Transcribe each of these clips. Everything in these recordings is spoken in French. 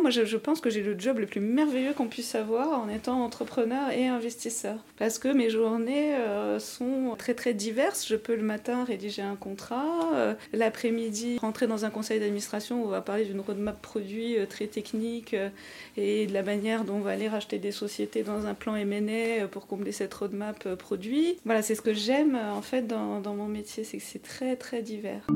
Moi, je, pense que j'ai le job le plus merveilleux qu'on puisse avoir en étant entrepreneur et investisseur. Parce que mes journées euh, sont très, très diverses. Je peux le matin rédiger un contrat, euh, l'après-midi rentrer dans un conseil d'administration où on va parler d'une roadmap produit euh, très technique et de la manière dont on va aller racheter des sociétés dans un plan M&A pour combler cette roadmap produit. Voilà, c'est ce que j'aime en fait dans, dans mon métier, c'est que c'est très, très divers.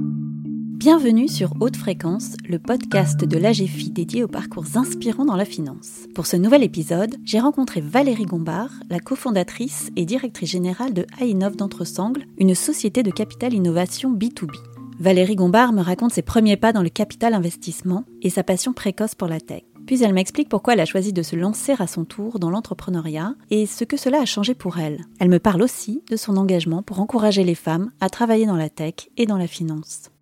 Bienvenue sur Haute Fréquence, le podcast de l'AGFI dédié aux parcours inspirants dans la finance. Pour ce nouvel épisode, j'ai rencontré Valérie Gombard, la cofondatrice et directrice générale de Ainov d'Entresangle, une société de capital innovation B2B. Valérie Gombard me raconte ses premiers pas dans le capital investissement et sa passion précoce pour la tech. Puis elle m'explique pourquoi elle a choisi de se lancer à son tour dans l'entrepreneuriat et ce que cela a changé pour elle. Elle me parle aussi de son engagement pour encourager les femmes à travailler dans la tech et dans la finance.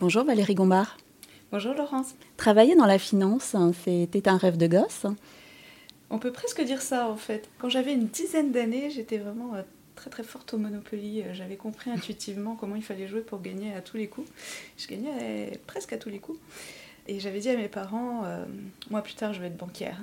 Bonjour Valérie Gombard. Bonjour Laurence. Travailler dans la finance, hein, c'était un rêve de gosse On peut presque dire ça en fait. Quand j'avais une dizaine d'années, j'étais vraiment euh, très très forte au Monopoly. Euh, j'avais compris intuitivement comment il fallait jouer pour gagner à tous les coups. Je gagnais presque à tous les coups. Et j'avais dit à mes parents, euh, moi plus tard je vais être banquière.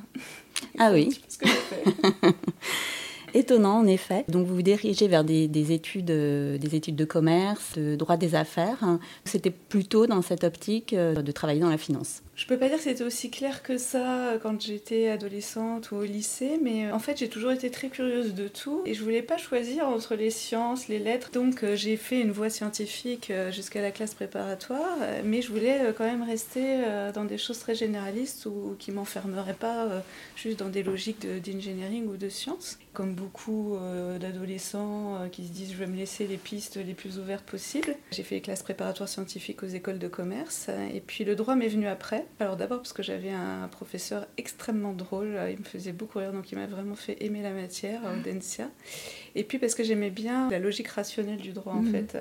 ah oui. Ce que fait. Étonnant, en effet. Donc, vous vous dirigez vers des, études, euh, des études de commerce, de droit des affaires. C'était plutôt dans cette optique euh, de travailler dans la finance. Je peux pas dire que c'était aussi clair que ça quand j'étais adolescente ou au lycée, mais euh, en fait j'ai toujours été très curieuse de tout et je voulais pas choisir entre les sciences, les lettres. Donc euh, j'ai fait une voie scientifique euh, jusqu'à la classe préparatoire, mais je voulais quand même rester dans des choses très généralistes ou qui m'enfermeraient pas juste dans des logiques d'engineering ou de sciences. Comme beaucoup d'adolescents qui se disent je vais me laisser les pistes les plus ouvertes possibles, j'ai fait les classes préparatoires scientifiques aux écoles de commerce et puis le droit m'est venu après. Alors d'abord parce que j'avais un professeur extrêmement drôle, il me faisait beaucoup rire, donc il m'a vraiment fait aimer la matière, Audencia. Et puis parce que j'aimais bien la logique rationnelle du droit en mhm. fait.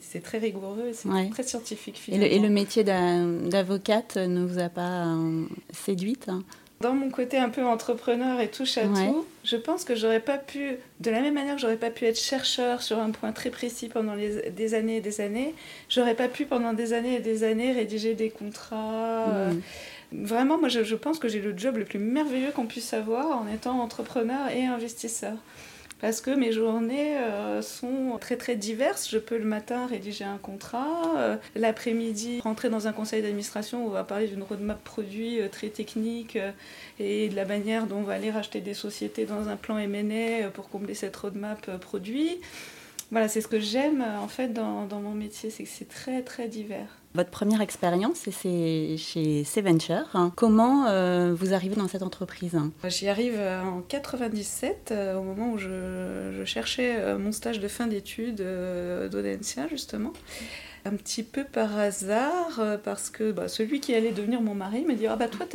C'est très rigoureux, c'est très scientifique finalement. Et le, métier d'avocate ne vous a pas euh, séduite hein? Dans mon côté un peu entrepreneur et touche à tout, je pense que j'aurais pas pu, de la même manière que j'aurais pas pu être chercheur sur un point très précis pendant des années et des années, j'aurais pas pu pendant des années et des années rédiger des contrats. Euh, mm. vraiment, moi je pense que j'ai le job le plus merveilleux qu'on puisse avoir en étant entrepreneur et investisseur parce que mes journées euh, sont très très diverses. Je peux le matin rédiger un contrat, euh, l'après-midi rentrer dans un conseil d'administration où on va parler d'une roadmap produit euh, très technique et de la manière dont on va aller racheter des sociétés dans un plan M&A pour combler cette roadmap produit. Voilà, c'est ce que j'aime en fait dans, dans mon métier, c'est que c'est très très divers. Votre première expérience, c'est chez C-Venture. Comment euh, vous arrivez dans cette entreprise? J'y arrive euh, en 97, euh, au moment où je, cherchais mon stage de fin d'études d'Audencia, justement. Un petit peu par hasard, parce que bah, celui qui allait devenir mon mari m'a dit Ah bah toi,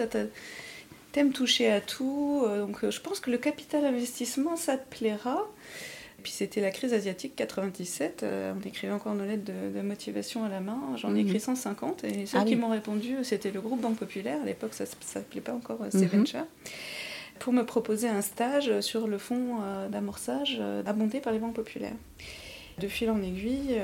t'aimes toucher à tout, donc je pense que le capital investissement, ça te plaira. Puis c'était la crise asiatique 97, euh, on écrivait encore nos lettres de, motivation à la main, j'en ai mhm. écrit 150 et ceux ah qui m'ont répondu c'était le groupe Banque Populaire, à l'époque ça ne s'appelait pas encore euh, mhm. pour me proposer un stage sur le fonds euh, d'amorçage abondé par les banques populaires. De fil en aiguille,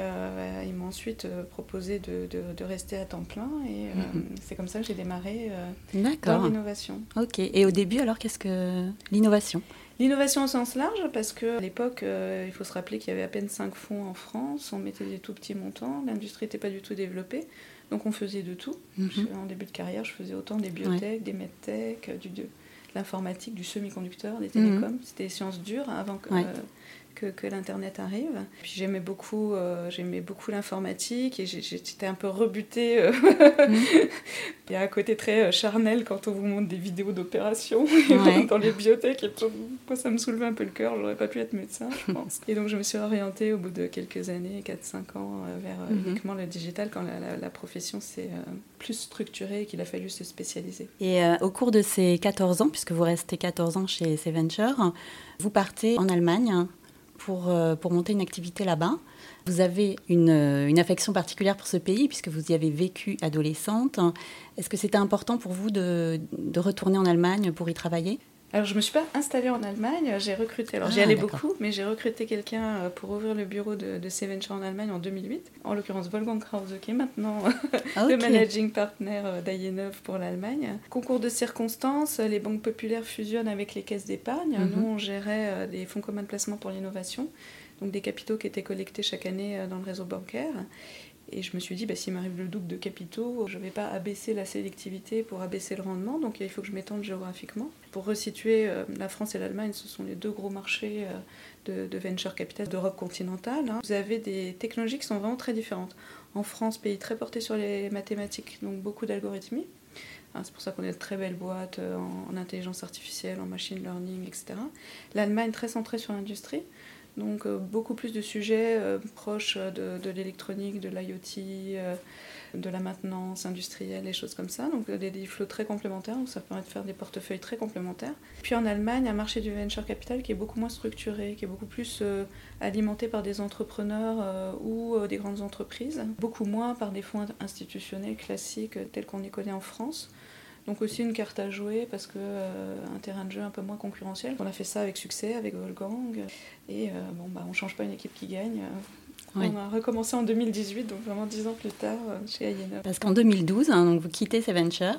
ils m'ont ensuite proposé de, de, rester à temps plein et mhm. c'est comme ça que j'ai démarré dans l'innovation. Ok, et au début alors qu'est-ce que l'innovation? L'innovation au sens large, parce qu'à l'époque, euh, il faut se rappeler qu'il y avait à peine 5 fonds en France, on mettait des tout petits montants, l'industrie n'était pas du tout développée, donc on faisait de tout. Mhm. En début de carrière, je faisais autant des biotech, des medtech, du, de l'informatique, du semi-conducteur, des télécoms. Mhm. C'était des sciences dures avant que, que, que l'Internet arrive. Puis j'aimais beaucoup, euh, j'aimais beaucoup l'informatique et j'étais un peu rebutée. Euh, mm. Il y a un côté très euh, charnel quand on vous montre des vidéos d'opération dans les bibliothèques. Et moi, ça me soulevait un peu le cœur. J'aurais pas pu être médecin, je pense. Et donc, je me suis orientée au bout de quelques années, 4-5 ans, vers mm-hmm. uniquement le digital quand la, la, profession s'est plus structurée et qu'il a fallu se spécialiser. Et au cours de ces 14 ans, puisque vous restez 14 ans chez Venture, vous partez en Allemagne pour, euh, pour monter une activité là-bas. Vous avez une, euh, une, affection particulière pour ce pays puisque vous y avez vécu adolescente. Est-ce que c'était important pour vous de, retourner en Allemagne pour y travailler? Alors, je ne me suis pas installée en Allemagne, j'ai recruté, alors j'y Ah, allais beaucoup, mais j'ai recruté quelqu'un euh, pour ouvrir le bureau de, de en Allemagne en 2008, en l'occurrence Wolfgang Krause, qui est maintenant Ah, le managing partner euh, d'Ayenov pour l'Allemagne. Concours de circonstances, les banques populaires fusionnent avec les caisses d'épargne. Mhm. Nous, on gérait euh, des fonds communs de placement pour l'innovation, donc des capitaux qui étaient collectés chaque année euh, dans le réseau bancaire. Et je me suis dit, bah, s'il m'arrive le double de capitaux, je ne vais pas abaisser la sélectivité pour abaisser le rendement, donc il faut que je m'étende géographiquement. Pour resituer, euh, la France et l'Allemagne, ce sont les deux gros marchés euh, de, de venture capital d'Europe continentale. hein. Vous avez des technologies qui sont vraiment très différentes. En France, pays très porté sur les mathématiques, donc beaucoup d'algorithmie. Hein, C'est pour ça qu'on est de très belles boîtes euh, en intelligence artificielle, en machine learning, etc. L'Allemagne très centrée sur l'industrie, donc euh, beaucoup plus de sujets euh, proches de, de l'électronique, de l'IoT, euh, de la maintenance industrielle, des choses comme ça. Donc des, des flots très complémentaires, donc ça permet de faire des portefeuilles très complémentaires. Puis en Allemagne, un marché du venture capital qui est beaucoup moins structuré, qui est beaucoup plus alimenté par des entrepreneurs ou des grandes entreprises, beaucoup moins par des fonds institutionnels classiques tels qu'on les connaît en France. Donc aussi une carte à jouer parce que euh, un terrain de jeu un peu moins concurrentiel. On a fait ça avec succès avec Wolfgang et euh, bon bah on change pas une équipe qui gagne. Oui. On a recommencé en 2018 donc vraiment dix ans plus tard euh, chez Ayenov. Parce qu'en 2012, hein, donc vous quittez ces ventures,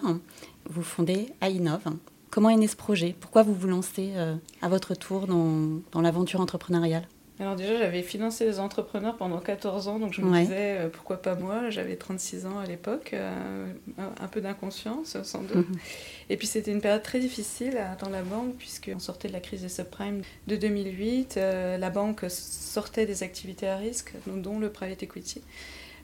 vous fondez Ainov. Comment est né ce projet? Pourquoi vous vous lancez euh, à votre tour dans, dans l'aventure entrepreneuriale? Alors déjà, j'avais financé les entrepreneurs pendant 14 ans, donc je me Ouais. disais, euh, pourquoi pas moi? J'avais 36 ans à l'époque, euh, un, peu d'inconscience sans doute. Mhm. Et puis c'était une période très difficile dans la banque, puisqu'on sortait de la crise des subprimes de 2008, euh, la banque sortait des activités à risque, dont le private equity.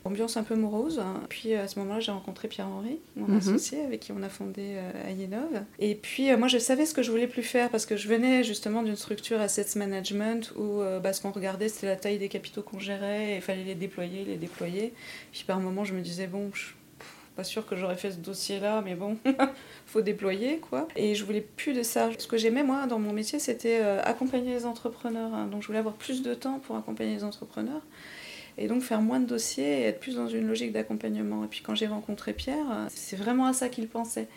Ambiance un peu morose. Puis à ce moment-là, j'ai rencontré Pierre-Henri, mon Mhm. associé, avec qui on a fondé euh, Ayenov. Et puis euh, moi, je savais ce que je voulais plus faire parce que je venais justement d'une structure assets management où euh, bah, ce qu'on regardait, c'était la taille des capitaux qu'on gérait et il fallait les déployer, les déployer. Puis par moment, je me disais, bon, je suis pas sûre que j'aurais fait ce dossier-là, mais bon, faut déployer quoi. Et je voulais plus de ça. Ce que j'aimais moi dans mon métier, c'était accompagner les entrepreneurs. hein. Donc je voulais avoir plus de temps pour accompagner les entrepreneurs et donc faire moins de dossiers et être plus dans une logique d'accompagnement. Et puis quand j'ai rencontré Pierre, euh, c'est vraiment à ça qu'il pensait.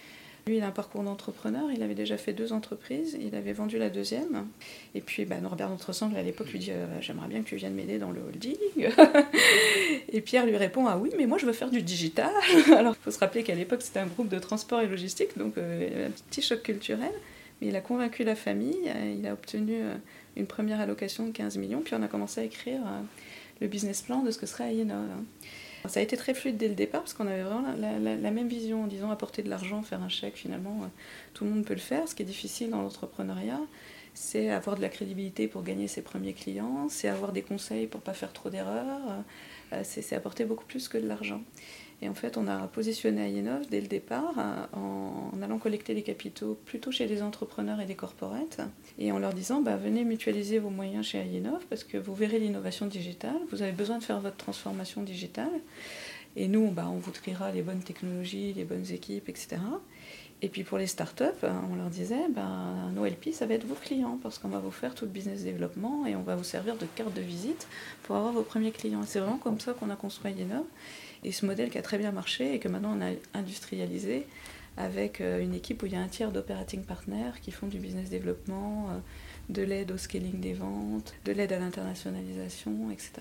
Lui, il a un parcours d'entrepreneur, il avait déjà fait deux entreprises, il avait vendu la deuxième. Et puis bah, Norbert Notresangle, à l'époque, lui dit euh, J'aimerais bien que tu viennes m'aider dans le holding. et Pierre lui répond Ah oui, mais moi je veux faire du digital. Alors il faut se rappeler qu'à l'époque, c'était un groupe de transport et logistique, donc euh, un petit choc culturel. Mais il a convaincu la famille, il a obtenu euh, une première allocation de 15 millions, puis on a commencé à écrire le business plan de ce que serait Ayenov. Ça a été très fluide dès le départ parce qu'on avait vraiment la, la- même vision en disant apporter de l'argent, faire un chèque, finalement, euh, tout le monde peut le faire. Ce qui est difficile dans l'entrepreneuriat, c'est avoir de la crédibilité pour gagner ses premiers clients, c'est avoir des conseils pour pas faire trop d'erreurs, euh, c'est c'est apporter beaucoup plus que de l'argent. Et en fait, on a positionné Ayenov dès le départ euh, en, en allant collecter les capitaux plutôt chez les entrepreneurs et les corporates et en leur disant bah, venez mutualiser vos moyens chez Ayenov parce que vous verrez l'innovation digitale, vous avez besoin de faire votre transformation digitale et nous bah, on vous triera les bonnes technologies, les bonnes équipes, etc. Et puis pour les startups, euh, on leur disait ben, nos LP ça va être vos clients parce qu'on va vous faire tout le business développement et on va vous servir de carte de visite pour avoir vos premiers clients. C'est vraiment comme ça qu'on a construit Ayenov et ce modèle qui a très bien marché et que maintenant on a industrialisé avec euh, une équipe où il y a un tiers d'operating partners qui font du business développement, euh, de l'aide au scaling des ventes, de l'aide à l'internationalisation, etc.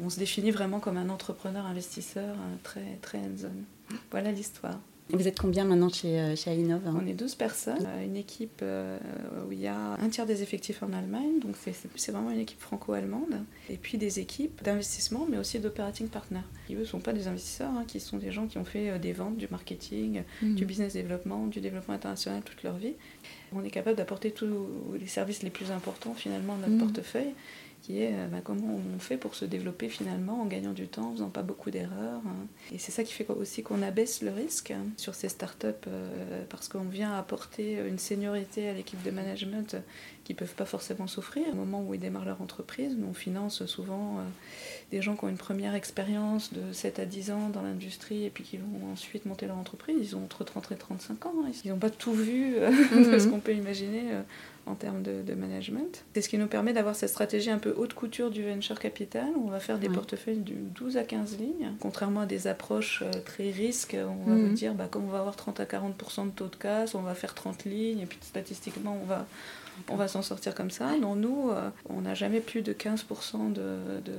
On se définit vraiment comme un entrepreneur investisseur très, très hands-on. Voilà l'histoire. Vous êtes combien maintenant chez, euh, chez hein On est 12 personnes, euh, une équipe euh, où il y a un tiers des effectifs en Allemagne, donc c'est- vraiment une équipe franco-allemande, et puis des équipes d'investissement, mais aussi d'operating partners, qui eux ne sont pas des investisseurs, hein, qui sont des gens qui ont fait des ventes, du marketing, Mhm. du business développement, du développement international toute leur vie. On est capable d'apporter tous les services les plus importants finalement de notre Mhm. portefeuille, qui est euh, bah, comment on fait pour se développer finalement en gagnant du temps, en faisant pas beaucoup d'erreurs. hein. Et c'est ça qui fait aussi qu'on abaisse le risque hein, sur ces startups euh, parce qu'on vient apporter une seniorité à l'équipe de management qui ne peuvent pas forcément souffrir. Au moment où ils démarrent leur entreprise, on finance souvent euh, des gens qui ont une première expérience de 7 à 10 ans dans l'industrie et puis qui vont ensuite monter leur entreprise. Ils ont entre 30 et 35 ans. hein. Ils n'ont pas tout vu de ce Mhm. qu'on peut imaginer en termes de, management. C'est ce qui nous permet d'avoir cette stratégie un peu haute couture du venture capital. Où on va faire des portefeuilles de 12 à 15 lignes, contrairement à des approches euh, très risques. On va vous mhm. dire, bah, comme on va avoir 30 à 40% de taux de casse, on va faire 30 lignes, et puis statistiquement, on va, on va s'en sortir comme ça. Non, nous, euh, on n'a jamais plus de 15%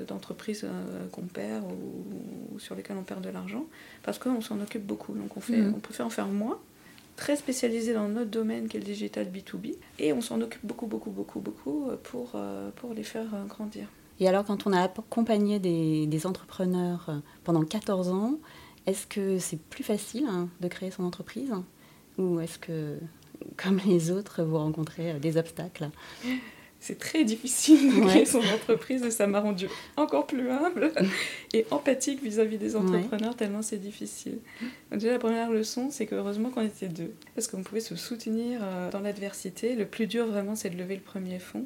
d'entreprises de, euh, qu'on perd ou, sur lesquelles on perd de l'argent, parce qu'on s'en occupe beaucoup. Donc on, fait, mhm. on préfère en faire moins très spécialisé dans notre domaine qui est le digital B2B et on s'en occupe beaucoup, beaucoup, beaucoup, beaucoup euh, pour, euh, pour les faire euh, grandir. Et alors quand on a accompagné des, des entrepreneurs pendant 14 ans, est-ce que c'est plus facile hein, de créer son entreprise? Ou est-ce que, comme les autres, vous rencontrez des obstacles? c'est très difficile de créer son entreprise et ça m'a rendu encore plus humble et empathique vis-à-vis des entrepreneurs tellement c'est difficile. déjà la première leçon c'est que heureusement qu'on était deux parce qu'on pouvait se soutenir euh, dans l'adversité. Le plus dur vraiment c'est de lever le premier fonds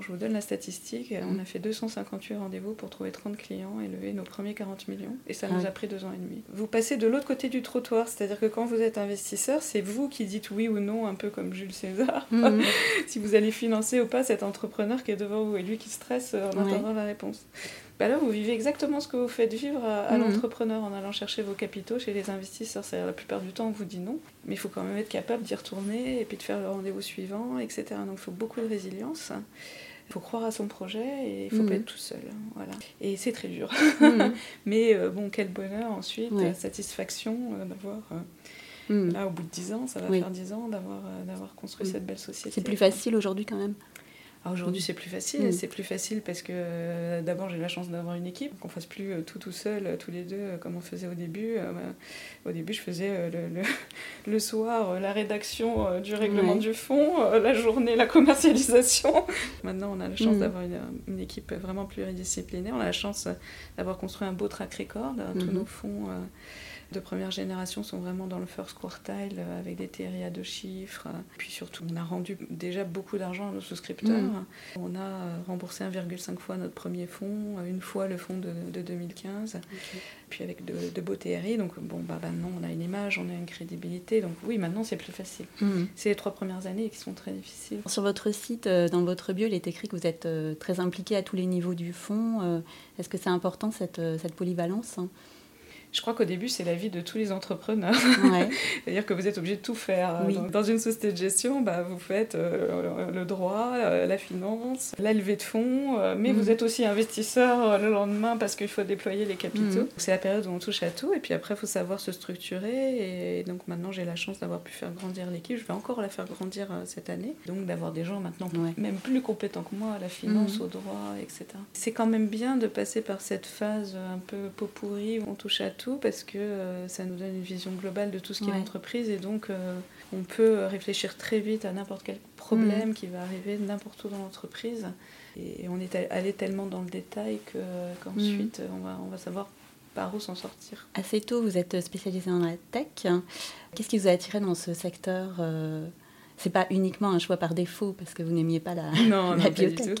je vous donne la statistique. On a fait 258 rendez-vous pour trouver 30 clients et lever nos premiers 40 millions. Et ça nous a pris deux ans et demi. Vous passez de l'autre côté du trottoir, c'est-à-dire que quand vous êtes investisseur, c'est vous qui dites oui ou non, un peu comme Jules César, mhm. si vous allez financer ou pas cet entrepreneur qui est devant vous et lui qui stresse en attendant la réponse. Bah là, vous vivez exactement ce que vous faites vivre à, mhm. l'entrepreneur en allant chercher vos capitaux chez les investisseurs. C'est-à-dire la plupart du temps, on vous dit non, mais il faut quand même être capable d'y retourner et puis de faire le rendez-vous suivant, etc. Donc il faut beaucoup de résilience. Il faut croire à son projet et il ne faut pas mm. être tout seul. Hein, voilà. Et c'est très dur. Mm. Mais euh, bon, quel bonheur ensuite, satisfaction euh, d'avoir. Euh, mm. Là, au bout de 10 ans, ça va faire 10 ans d'avoir, d'avoir construit cette belle société. C'est plus facile aujourd'hui quand même aujourd'hui, c'est plus facile. C'est plus facile parce que euh, d'abord, j'ai la chance d'avoir une équipe, qu'on fasse plus euh, tout tout seul, euh, tous les deux, comme on faisait au début. Bah, au début, je faisais le, le, soir la rédaction du règlement du fonds, la journée la commercialisation. Maintenant, on a la chance mm. d'avoir une, une, équipe vraiment pluridisciplinaire. On a la chance d'avoir construit un beau track record. Tous mm-hmm. nos fonds de première génération sont vraiment dans le first quartile euh, avec des TRI à deux chiffres. Puis surtout, on a rendu déjà beaucoup d'argent à nos souscripteurs. Mm. On a euh, remboursé 1,5 fois notre premier fonds, euh, une fois le fonds de, 2015, puis avec de, beaux TRI. Donc bon, bah, maintenant on a une image, on a une crédibilité. Donc oui, maintenant c'est plus facile. Mm. C'est les trois premières années qui sont très difficiles. Sur votre site, dans votre bio, il est écrit que vous êtes très impliqué à tous les niveaux du fonds. Est-ce que c'est important cette, cette polyvalence je crois qu'au début, c'est la vie de tous les entrepreneurs. C'est-à-dire que vous êtes obligé de tout faire. dans une société de gestion, bah, vous faites euh, le droit, euh, la finance, la levée de fonds, euh, mais vous mm. êtes aussi investisseur le lendemain parce qu'il faut déployer les capitaux. Mm. C'est la période où on touche à tout, et puis après, il faut savoir se structurer. Et donc maintenant, j'ai la chance d'avoir pu faire grandir l'équipe. Je vais encore la faire grandir cette année. Donc d'avoir des gens maintenant même plus compétents que moi à la finance, mm. au droit, etc. C'est quand même bien de passer par cette phase un peu pot pourri où on touche à tout parce que euh, ça nous donne une vision globale de tout ce qui est l'entreprise et donc euh, on peut réfléchir très vite à n'importe quel problème mm. qui va arriver n'importe où dans l'entreprise. Et on est allé tellement dans le détail qu'ensuite mm. on, va, on va savoir par où s'en sortir. Assez tôt, vous êtes spécialisé dans la tech. Qu'est-ce qui vous a attiré dans ce secteur euh, c'est pas uniquement un choix par défaut parce que vous n'aimiez pas la, non, la non, biotech.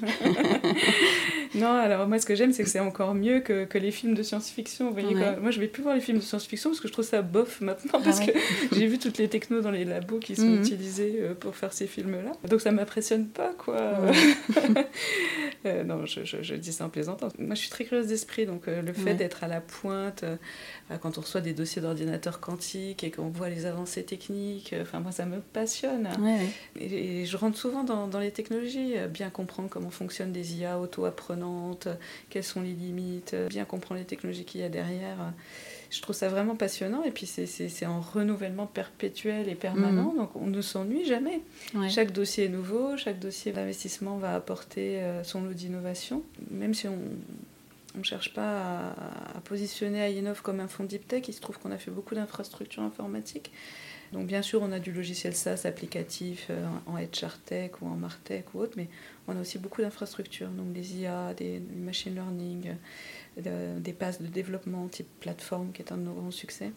non, alors moi ce que j'aime c'est que c'est encore mieux que, que, les films de science-fiction. Vous voyez, moi je vais plus voir les films de science-fiction parce que je trouve ça bof maintenant ah parce que j'ai vu toutes les technos dans les labos qui sont mhm. utilisés euh, pour faire ces films-là. Donc ça m'impressionne pas quoi. euh, non, je, je, je, dis ça en plaisantant. Moi je suis très curieuse d'esprit donc euh, le fait d'être à la pointe euh, quand on reçoit des dossiers d'ordinateurs quantiques et qu'on voit les avancées techniques, enfin moi ça me passionne. Et, je rentre souvent dans, dans, les technologies, euh, bien comprendre comment fonctionnent des IA auto-apprenantes, quelles sont les limites, euh, bien comprendre les technologies qu'il y a derrière. Je trouve ça vraiment passionnant et puis c'est en renouvellement perpétuel et permanent, mhm. donc on ne s'ennuie jamais. Chaque dossier est nouveau, chaque dossier d'investissement va apporter euh, son lot d'innovation, même si on on ne cherche pas à, positionner Ainov comme un fonds deep tech. Il se trouve qu'on a fait beaucoup d'infrastructures informatiques. Donc bien sûr, on a du logiciel SaaS applicatif euh, en HR Tech ou en Martech ou autre, mais on a aussi beaucoup d'infrastructures, donc des IA, des, machine learning, euh, des passes de développement type plateforme, qui est un de nos grands succès.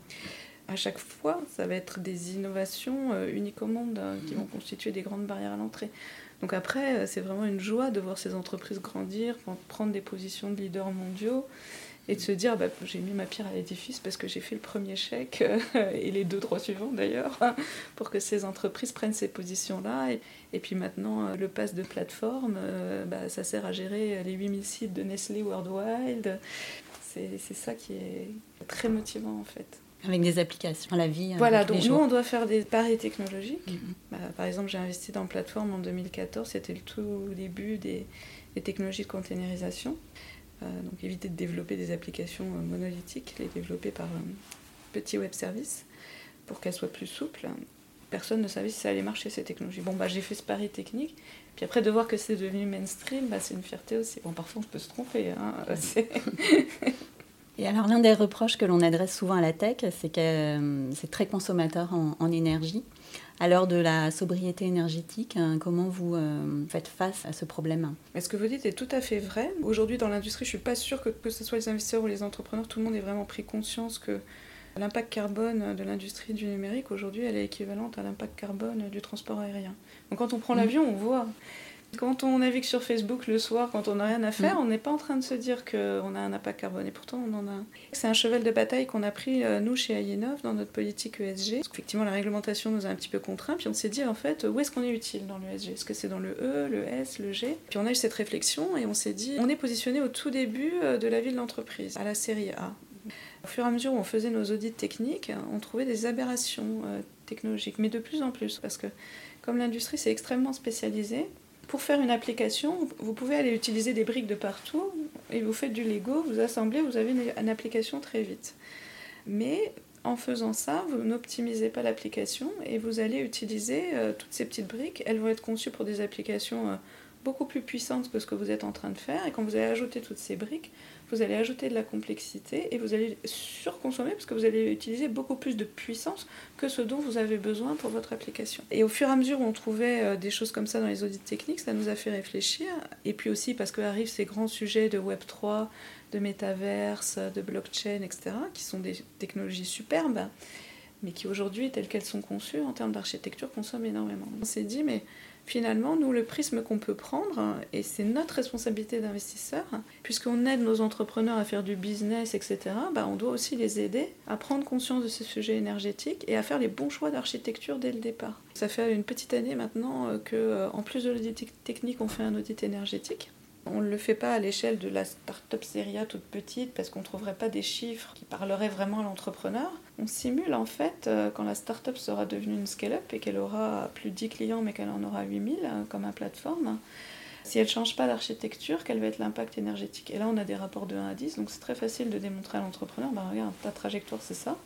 À chaque fois, ça va être des innovations euh, uniques au monde hein, qui vont constituer des grandes barrières à l'entrée. Donc après, c'est vraiment une joie de voir ces entreprises grandir, prendre des positions de leaders mondiaux et de se dire bah, j'ai mis ma pierre à l'édifice parce que j'ai fait le premier chèque euh, et les deux droits suivants d'ailleurs pour que ces entreprises prennent ces positions-là. Et, et, puis maintenant, euh, le pass de plateforme, euh, bah, ça sert à gérer les 8000 sites de Nestlé Worldwide. C'est ça qui est très motivant en fait. Avec des applications à la vie. Voilà, donc nous, on doit faire des paris technologiques. Mm-hmm. Bah, par exemple, j'ai investi dans plateforme en 2014, c'était le tout début des, des technologies de containerisation. Euh, donc éviter de développer des applications euh, monolithiques, les développer par un petit web service pour qu'elles soient plus souples. Personne ne savait si ça allait marcher ces technologies. Bon, bah, j'ai fait ce pari technique. Puis après, de voir que c'est devenu mainstream, bah, c'est une fierté aussi. Bon, parfois, on peut se tromper. Hein, Et alors, l'un des reproches que l'on adresse souvent à la tech, c'est que euh, c'est très consommateur en énergie. À l'heure de la sobriété énergétique, hein, comment vous euh, faites face à ce problème? Ce que vous dites est tout à fait vrai? Aujourd'hui, dans l'industrie, je ne suis pas sûre que, que ce soit les investisseurs ou les entrepreneurs, tout le monde ait vraiment pris conscience que l'impact carbone de l'industrie du numérique, aujourd'hui, elle est équivalente à l'impact carbone du transport aérien. Donc quand on prend mmh. l'avion, on voit. Quand on navigue sur Facebook le soir, quand on n'a rien à faire, mm. on n'est pas en train de se dire qu'on a un impact carbone. Et pourtant, on en a. C'est un cheval de bataille qu'on a pris, euh, nous, chez Alienov, dans notre politique ESG. Effectivement, la réglementation nous a un petit peu contraints. Puis on s'est dit, en fait, où est-ce qu'on est utile dans l'ESG Est-ce que c'est dans le E, le S, le G? Puis on a eu cette réflexion et on s'est dit, on est positionné au tout début euh, de la vie de l'entreprise, à la série A. Au fur et à mesure où on faisait nos audits techniques, on trouvait des aberrations euh, technologiques, mais de plus en plus, parce que comme l'industrie c'est extrêmement spécialisé, pour faire une application, vous pouvez aller utiliser des briques de partout et vous faites du Lego, vous assemblez, vous avez une, application très vite. Mais en faisant ça, vous n'optimisez pas l'application et vous allez utiliser euh, toutes ces petites briques. Elles vont être conçues pour des applications euh, beaucoup plus puissantes que ce que vous êtes en train de faire. Et quand vous allez ajouter toutes ces briques, vous allez ajouter de la complexité et vous allez surconsommer parce que vous allez utiliser beaucoup plus de puissance que ce dont vous avez besoin pour votre application. Et au fur et à mesure où on trouvait euh, des choses comme ça dans les audits techniques, ça nous a fait réfléchir. Et puis aussi parce qu'arrivent ces grands sujets de Web3, de métaverse, de blockchain, etc., qui sont des technologies superbes, mais qui aujourd'hui, telles qu'elles sont conçues en termes d'architecture, consomment énormément. On s'est dit, mais finalement, nous, le prisme qu'on peut prendre, et c'est notre responsabilité d'investisseur, puisqu'on aide nos entrepreneurs à faire du business, etc., bah, on doit aussi les aider à prendre conscience de ces sujets énergétiques et à faire les bons choix d'architecture dès le départ. Ça fait une petite année maintenant euh, que, euh, en plus de l'audit technique, on fait un audit énergétique. On ne le fait pas à l'échelle de la start-up Seria toute petite parce qu'on ne trouverait pas des chiffres qui parleraient vraiment à l'entrepreneur. On simule en fait euh, quand la start-up sera devenue une scale-up et qu'elle aura plus de 10 clients mais qu'elle en aura 8000 euh, comme un plateforme. Si elle ne change pas l'architecture, quel va être l'impact énergétique? Et là, on a des rapports de 1 à 10, donc c'est très facile de démontrer à l'entrepreneur, bah, regarde, ta trajectoire, c'est ça.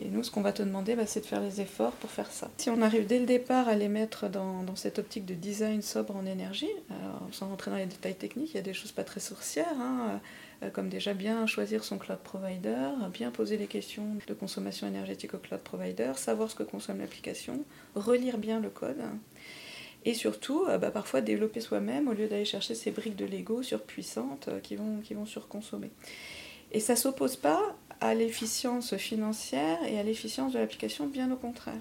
Et nous, ce qu'on va te demander, bah, c'est de faire les efforts pour faire ça. Si on arrive dès le départ à les mettre dans, cette optique de design sobre en énergie, alors, sans rentrer dans les détails techniques, il y a des choses pas très sorcières, hein, euh, comme déjà bien choisir son cloud provider, bien poser les questions de consommation énergétique au cloud provider, savoir ce que consomme l'application, relire bien le code. Et surtout, euh, bah, parfois développer soi-même au lieu d'aller chercher ces briques de Lego surpuissantes euh, qui vont, qui vont surconsommer. Et ça s'oppose pas à l'efficience financière et à l'efficience de l'application, bien au contraire.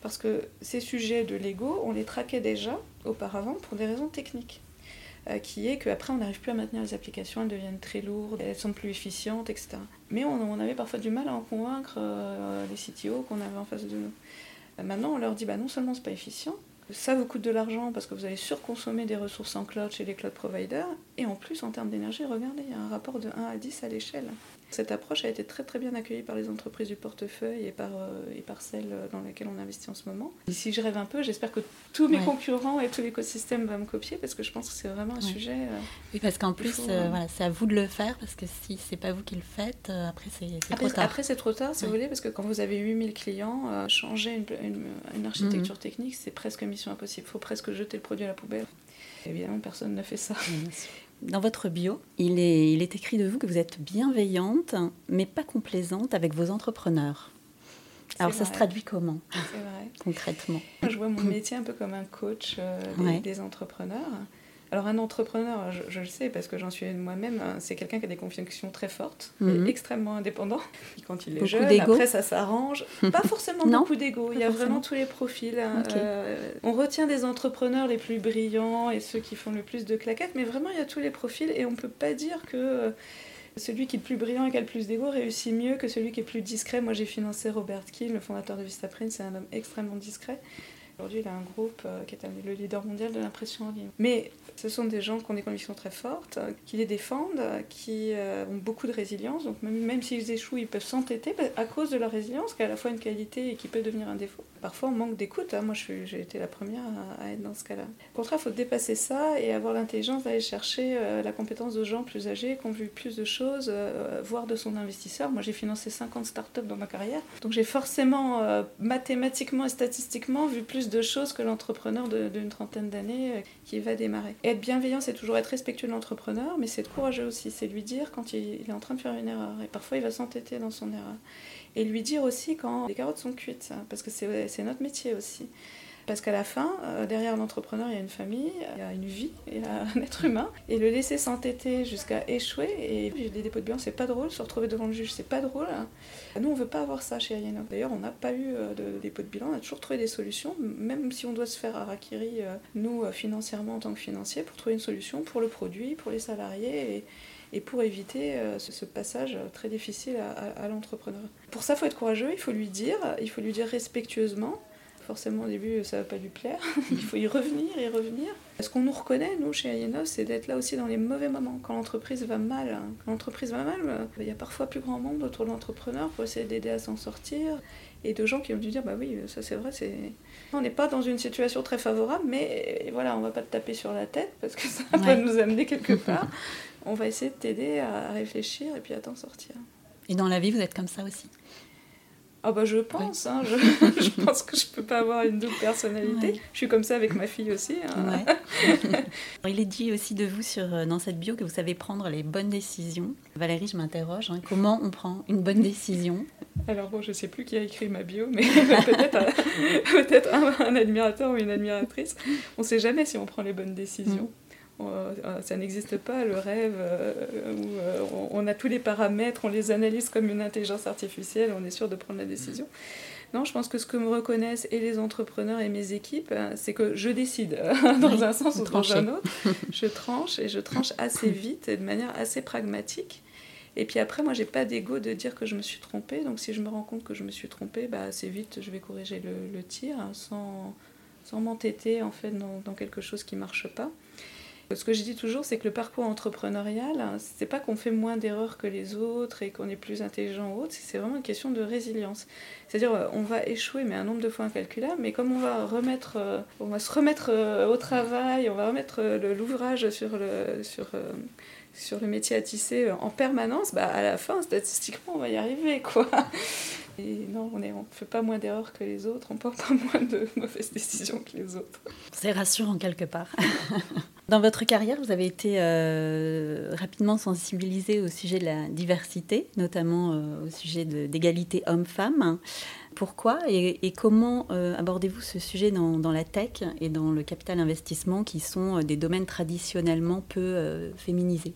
Parce que ces sujets de Lego, on les traquait déjà auparavant pour des raisons techniques. Euh, qui est qu'après on n'arrive plus à maintenir les applications, elles deviennent très lourdes, elles sont plus efficientes, etc. Mais on, avait parfois du mal à en convaincre euh, les CTO qu'on avait en face de nous. Euh, maintenant on leur dit bah, non seulement c'est pas efficient, ça vous coûte de l'argent parce que vous allez surconsommer des ressources en cloud chez les cloud providers, et en plus en termes d'énergie, regardez, il y a un rapport de 1 à 10 à l'échelle. Cette approche a été très très bien accueillie par les entreprises du portefeuille et par, euh, et par celles dans lesquelles on investit en ce moment. Et si je rêve un peu, j'espère que tous mes concurrents et tout l'écosystème va me copier parce que je pense que c'est vraiment un sujet. Euh, oui, parce qu'en plus, euh, voilà, c'est à vous de le faire parce que si c'est pas vous qui le faites, après c'est trop tard. Après c'est trop tard, si vous voulez, parce que quand vous avez 8000 clients, changer une, une, architecture mhm. technique, c'est presque mission impossible. Il faut presque jeter le produit à la poubelle. Évidemment, personne ne fait ça. Dans votre bio, il est, il est écrit de vous que vous êtes bienveillante, mais pas complaisante avec vos entrepreneurs. Alors ça se traduit comment concrètement? Je vois mon métier un peu comme un coach euh, des, entrepreneurs. Alors un entrepreneur, je, le sais parce que j'en suis moi-même, hein, c'est quelqu'un qui a des convictions très fortes, mhm. extrêmement indépendant. quand il est jeune, après ça s'arrange. Pas forcément beaucoup d'ego, il y a vraiment tous les profils. Hein. Euh, on retient des entrepreneurs les plus brillants et ceux qui font le plus de claquettes, mais vraiment il y a tous les profils et on ne peut pas dire que celui qui est le plus brillant et qui a le plus d'ego réussit mieux que celui qui est plus discret. Moi, j'ai financé Robert Keane, le fondateur de Vistaprint, c'est un homme extrêmement discret. Aujourd'hui, il a un groupe euh, qui est le leader mondial de l'impression en ligne. Mais ce sont des gens qui ont des convictions très fortes, qui les défendent, qui euh, ont beaucoup de résilience. Donc même, s'ils échouent, ils peuvent s'entêter à cause de leur résilience, qui est à la fois une qualité et qui peut devenir un défaut. Parfois, on manque d'écoute. Hein. Moi, j'ai été la première à, être dans ce cas-là. Au contraire, il faut dépasser ça et avoir l'intelligence d'aller chercher euh, la compétence de gens plus âgés, qui ont vu plus de choses, voire de son investisseur. Moi, j'ai financé 50 startups dans ma carrière. Donc j'ai forcément, mathématiquement et statistiquement, vu plus de choses que l'entrepreneur d'une trentaine d'années euh, qui va démarrer. être bienveillant, c'est toujours être respectueux de l'entrepreneur, mais c'est être courageux aussi. C'est lui dire quand il, est en train de faire une erreur. Et parfois, il va s'entêter dans son erreur. Et lui dire aussi quand les carottes sont cuites, parce que c'est notre métier aussi. Parce qu'à la fin, euh, derrière l'entrepreneur, il y a une famille, il y a une vie, il y a un être humain. Et le laisser s'entêter jusqu'à échouer, et j'ai des dépôts de bilan, c'est pas drôle. Se retrouver devant le juge, c'est pas drôle. Nous, on veut pas avoir ça chez Ayano. D'ailleurs, on n'a pas eu euh, de dépôt de bilan, on a toujours trouvé des solutions, même si on doit se faire harakiri, euh, nous, financièrement, en tant que financier, pour trouver une solution pour le produit, pour les salariés. Et, pour éviter ce, passage très difficile à, à l'entrepreneur. Pour ça, il faut être courageux, il faut lui dire, il faut lui dire respectueusement, forcément au début ça va pas lui plaire. il faut y revenir et revenir. Ce qu'on nous reconnaît, nous, chez Ayenos, c'est d'être là aussi dans les mauvais moments. Quand l'entreprise va mal, hein. quand l'entreprise va mal, euh, il y a parfois plus grand monde autour de l'entrepreneur pour essayer d'aider à s'en sortir. Et de gens qui ont dû dire, bah oui, ça c'est vrai, c'est... on n'est pas dans une situation très favorable, mais voilà, on va pas te taper sur la tête parce que ça va nous amener quelque part. on va essayer de t'aider à réfléchir et puis à t'en sortir. Et dans la vie, vous êtes comme ça aussi ah bah je pense, hein, je, je, pense que je peux pas avoir une double personnalité. Je suis comme ça avec ma fille aussi. Hein. Il est dit aussi de vous sur, euh, dans cette bio que vous savez prendre les bonnes décisions. Valérie, je m'interroge, hein, comment on prend une bonne décision? Alors bon, je sais plus qui a écrit ma bio, mais peut-être un, un, admirateur ou une admiratrice. On sait jamais si on prend les bonnes décisions. Mm. Euh, ça n'existe pas, le rêve, euh, où euh, on a tous les paramètres, on les analyse comme une intelligence artificielle, on est sûr de prendre la décision. Non, je pense que ce que me reconnaissent et les entrepreneurs et mes équipes, c'est que je décide dans un sens ou dans un autre. Je tranche et je tranche assez vite et de manière assez pragmatique. Et puis après, moi, j'ai pas d'ego de dire que je me suis trompée. Donc si je me rends compte que je me suis trompée, bah, assez vite, je vais corriger le, tir hein, sans, sans m'entêter en fait dans, dans, quelque chose qui marche pas. Ce que je dis toujours, c'est que le parcours entrepreneurial, c'est pas qu'on fait moins d'erreurs que les autres et qu'on est plus intelligent ou autre, c'est vraiment une question de résilience. C'est-à-dire, euh, on va échouer, mais un nombre de fois incalculable, mais comme on va euh, se remettre euh, au travail, on va remettre l'ouvrage sur le, sur, sur le métier à tisser en permanence, bah, à la fin, statistiquement, on va y arriver, quoi. Non, on ne fait pas moins d'erreurs que les autres, on prend pas moins de mauvaises décisions que les autres. C'est rassurant quelque part. Dans votre carrière, vous avez été euh, rapidement sensibilisé au sujet de la diversité, notamment euh, au sujet d'égalité homme-femme. Pourquoi et, comment euh, abordez-vous ce sujet dans, la tech et dans le capital investissement qui sont des domaines traditionnellement peu féminisés?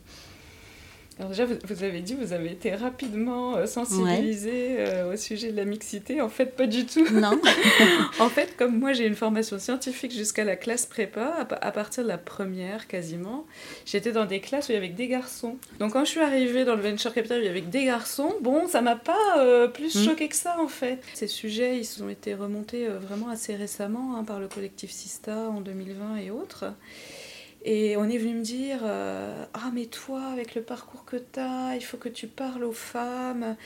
Alors déjà, vous, avez dit, vous avez été rapidement euh, sensibilisé euh, au sujet de la mixité. En fait, pas du tout. Non. en fait, comme moi, j'ai une formation scientifique jusqu'à la classe prépa, à, partir de la première quasiment, j'étais dans des classes où il y avait des garçons. Donc quand je suis arrivée dans le venture capital il y avait des garçons, bon, ça m'a pas euh, plus mm. choqué que ça en fait. Ces sujets, ils ont été remontés vraiment assez récemment hein, par le collectif Sista en 2020 et autres. Et on est venu me dire euh, Ah, mais toi, avec le parcours que tu as, il faut que tu parles aux femmes.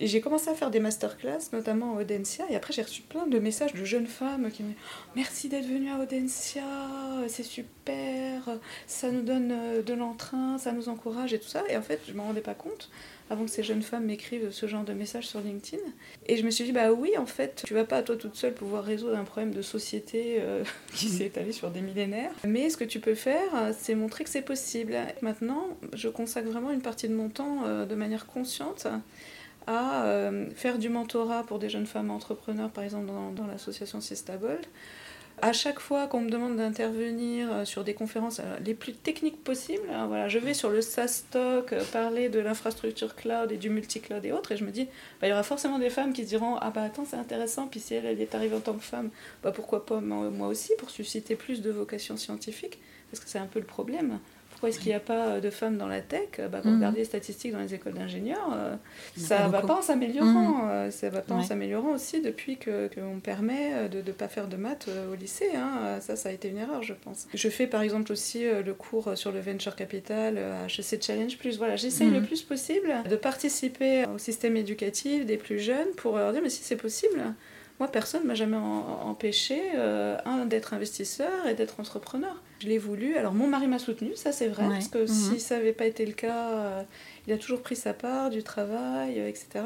J'ai commencé à faire des masterclass, notamment à Audencia. Et après, j'ai reçu plein de messages de jeunes femmes qui me disent Merci d'être venue à Audencia, c'est super, ça nous donne euh, de l'entrain, ça nous encourage et tout ça. Et en fait, je ne m'en rendais pas compte avant que ces jeunes femmes m'écrivent ce genre de messages sur LinkedIn. Et je me suis dit, bah oui, en fait, tu vas pas toi toute seule pouvoir résoudre un problème de société euh, qui s'est étalé sur des millénaires. Mais ce que tu peux faire, c'est montrer que c'est possible. Maintenant, je consacre vraiment une partie de mon temps euh, de manière consciente à euh, faire du mentorat pour des jeunes femmes entrepreneurs, par exemple dans, l'association Sistable, à chaque fois qu'on me demande d'intervenir euh, sur des conférences euh, les plus techniques possibles, hein, voilà, je vais sur le SaaS Talk parler de l'infrastructure cloud et du multi-cloud et autres, et je me dis, bah, il y aura forcément des femmes qui se diront Ah bah attends, c'est intéressant, puis si elle, elle est arrivée en tant que femme, bah pourquoi pas moi aussi, pour susciter plus de vocations scientifiques, parce que c'est un peu le problème Pourquoi est-ce qu'il n'y a pas de femmes dans la tech bah, Pour Mhm. regarder les statistiques dans les écoles d'ingénieurs, euh, ça ne va pas en s'améliorant. Mhm. euh, Ça va pas en s'améliorant aussi depuis que qu'on permet euh, de ne pas faire de maths euh, au lycée. hein. Euh, Ça, ça a été une erreur, je pense. Je fais par exemple aussi euh, le cours sur le venture capital euh, à HEC Challenge Plus. Voilà, j'essaye le plus possible de participer au système éducatif des plus jeunes pour leur dire mais si c'est possible. Moi, personne ne m'a jamais en- empêché, euh, un, d'être investisseur et d'être entrepreneur. Je l'ai voulu. Alors, mon mari m'a soutenu, ça c'est vrai, Ouais. parce que Mhm. si ça n'avait pas été le cas, euh, il a toujours pris sa part du travail, euh, etc.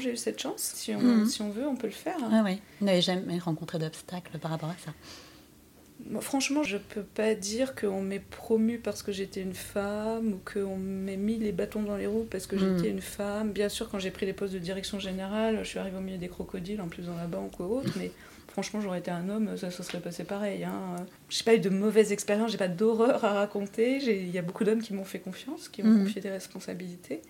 J'ai eu cette chance. Si on, Mhm. si on veut, on peut le faire. Ah ouais. Vous n'avez jamais rencontré d'obstacles par rapport à ça? Franchement, je peux pas dire qu'on m'ait promu parce que j'étais une femme ou qu'on m'ait mis les bâtons dans les roues parce que Mm. j'étais une femme. Bien sûr, quand j'ai pris les postes de direction générale, je suis arrivée au milieu des crocodiles, en plus dans la banque ou autre, mais franchement, j'aurais été un homme, ça se serait passé pareil. Hein. J'ai pas eu de mauvaises expériences, j'ai pas d'horreur à raconter. Il y a beaucoup d'hommes qui m'ont fait confiance, qui m'ont Mm. confié des responsabilités.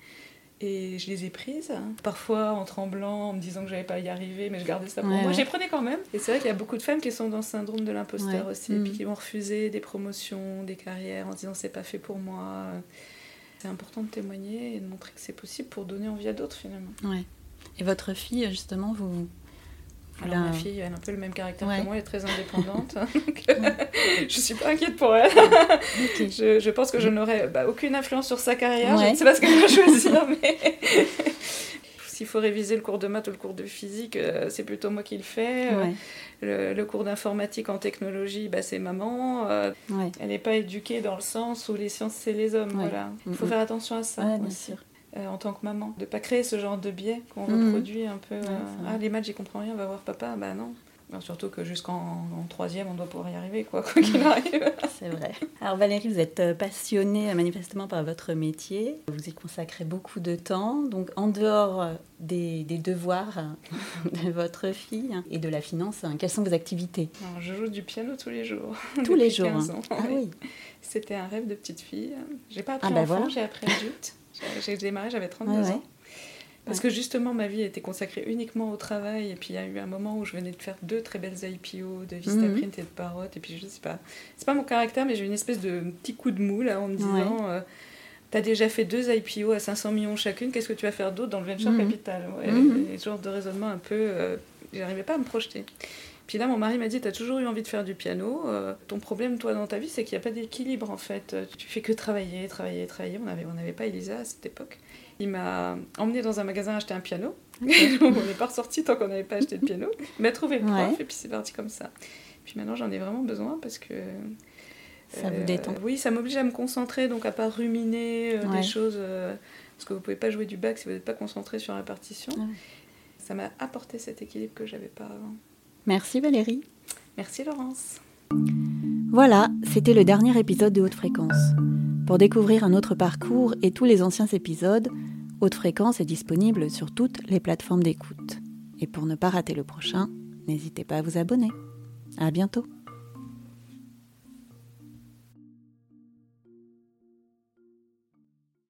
Et je les ai prises, parfois en tremblant, en me disant que j'allais pas y arriver, mais je gardais ça pour Ouais, moi. ouais. Je les prenais quand même. Et c'est vrai qu'il y a beaucoup de femmes qui sont dans le syndrome de l'imposteur Ouais. aussi, Mm. et puis qui vont refuser des promotions, des carrières en se disant c'est pas fait pour moi. C'est important de témoigner et de montrer que c'est possible pour donner envie à d'autres finalement. Ouais. Et votre fille, justement, vous. Alors ma fille, elle a un peu le même caractère Ouais. que moi, elle est très indépendante. Donc, je suis pas inquiète pour elle. Je, je pense que je n'aurai bah, aucune influence sur sa carrière. Je Ouais. ne sais pas ce qu'elle va choisir, mais s'il faut réviser le cours de maths ou le cours de physique, euh, c'est plutôt moi qui le fais. Euh. Le, le cours d'informatique en technologie, bah, c'est maman. Euh, elle n'est pas éduquée dans le sens où les sciences, c'est les hommes. Voilà. Il faut faire attention à ça bien sûr. Euh, en tant que maman, de pas créer ce genre de biais qu'on Mhm. reproduit un peu. euh, Ouais, ah, les maths, j'y comprends rien, va voir papa. Bah non. Surtout que jusqu'en en troisième, on doit pouvoir y arriver, quoi, quoi qu'il arrive. C'est vrai. Alors Valérie, vous êtes euh, passionnée manifestement par votre métier. Vous y consacrez beaucoup de temps. Donc en dehors des, des devoirs euh, de votre fille hein, et de la finance, hein, quelles sont vos activités? Alors, je joue du piano tous les jours. Tous les jours. 15 hein. ans. Ah Oui. oui. C'était un rêve de petite fille. J'ai pas appris Ah bah enfant, voilà. j'ai appris adulte. J'ai- démarré, j'avais 32 Ouais, ouais. ans. Parce que justement, ma vie était consacrée uniquement au travail. Et puis, il y a eu un moment où je venais de faire deux très belles IPO de Vistaprint et de Parrot. Et puis, je sais pas, c'est pas mon caractère, mais j'ai eu une espèce de petit coup de mou là en me disant euh, T'as déjà fait deux IPO à 500 millions chacune, qu'est-ce que tu vas faire d'autre dans le venture Mhm. capital? Ouais, Mhm. et Ce genre de raisonnement un peu. euh, J'arrivais pas à me projeter. Puis là, mon mari m'a dit, t'as toujours eu envie de faire du piano. euh, ton problème, toi, dans ta vie, c'est qu'il n'y a pas d'équilibre, en fait. Euh, Tu fais que travailler, travailler, travailler. On n'avait on avait pas Elisa à cette époque. Il m'a emmené dans un magasin acheter un piano. on n'est pas ressorti tant qu'on n'avait pas acheté de piano. Il m'a trouvé le prof, Ouais. et puis c'est parti comme ça. Puis maintenant, j'en ai vraiment besoin parce que... Ça vous euh, détend. Oui, ça m'oblige à me concentrer, donc à pas ruminer euh, Ouais. des choses... parce que vous pouvez pas jouer du bac si vous n'êtes pas concentré sur la partition. Ah ouais. Ça m'a apporté cet équilibre que j'avais pas avant. Merci Valérie. Merci Laurence. Voilà, c'était le dernier épisode de Haute Fréquence. Pour découvrir un autre parcours et tous les anciens épisodes, Haute Fréquence est disponible sur toutes les plateformes d'écoute. Et pour ne pas rater le prochain, n'hésitez pas à vous abonner. À bientôt.